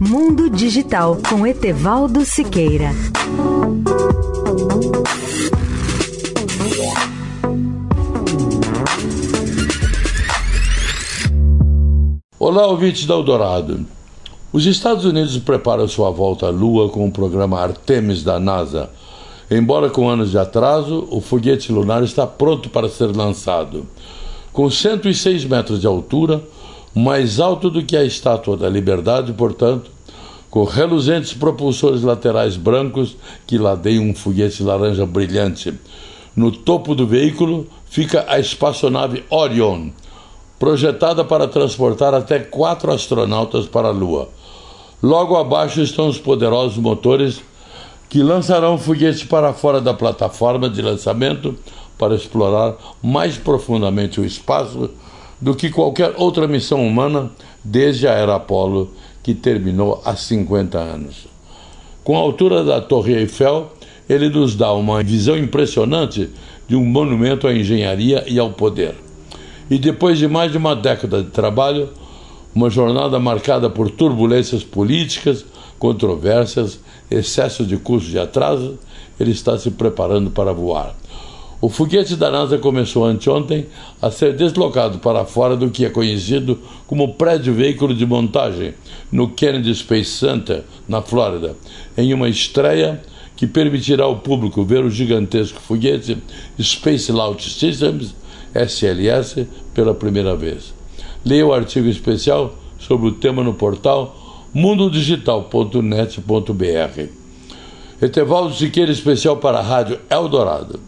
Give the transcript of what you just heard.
Mundo Digital com Etevaldo Siqueira. Olá, ouvintes da Eldorado. Os Estados Unidos preparam sua volta à Lua com o programa Artemis da NASA. Embora com anos de atraso, o foguete lunar está pronto para ser lançado. Com 106 metros de altura, mais alto do que a Estátua da Liberdade, portanto, com reluzentes propulsores laterais brancos que ladeiam um foguete laranja brilhante. No topo do veículo fica a espaçonave Orion, projetada para transportar até quatro astronautas para a Lua. Logo abaixo estão os poderosos motores que lançarão o foguete para fora da plataforma de lançamento para explorar mais profundamente o espaço do que qualquer outra missão humana desde a era Apolo, que terminou há 50 anos. Com a altura da Torre Eiffel, ele nos dá uma visão impressionante de um monumento à engenharia e ao poder. E depois de mais de uma década de trabalho, uma jornada marcada por turbulências políticas, controvérsias, excesso de custo de atraso, ele está se preparando para voar. O foguete da NASA começou anteontem a ser deslocado para fora do que é conhecido como prédio veículo de montagem no Kennedy Space Center, na Flórida, em uma estreia que permitirá ao público ver o gigantesco foguete Space Launch Systems, SLS, pela primeira vez. Leia o artigo especial sobre o tema no portal mundodigital.net.br. Etevaldo Siqueira, especial para a Rádio Eldorado.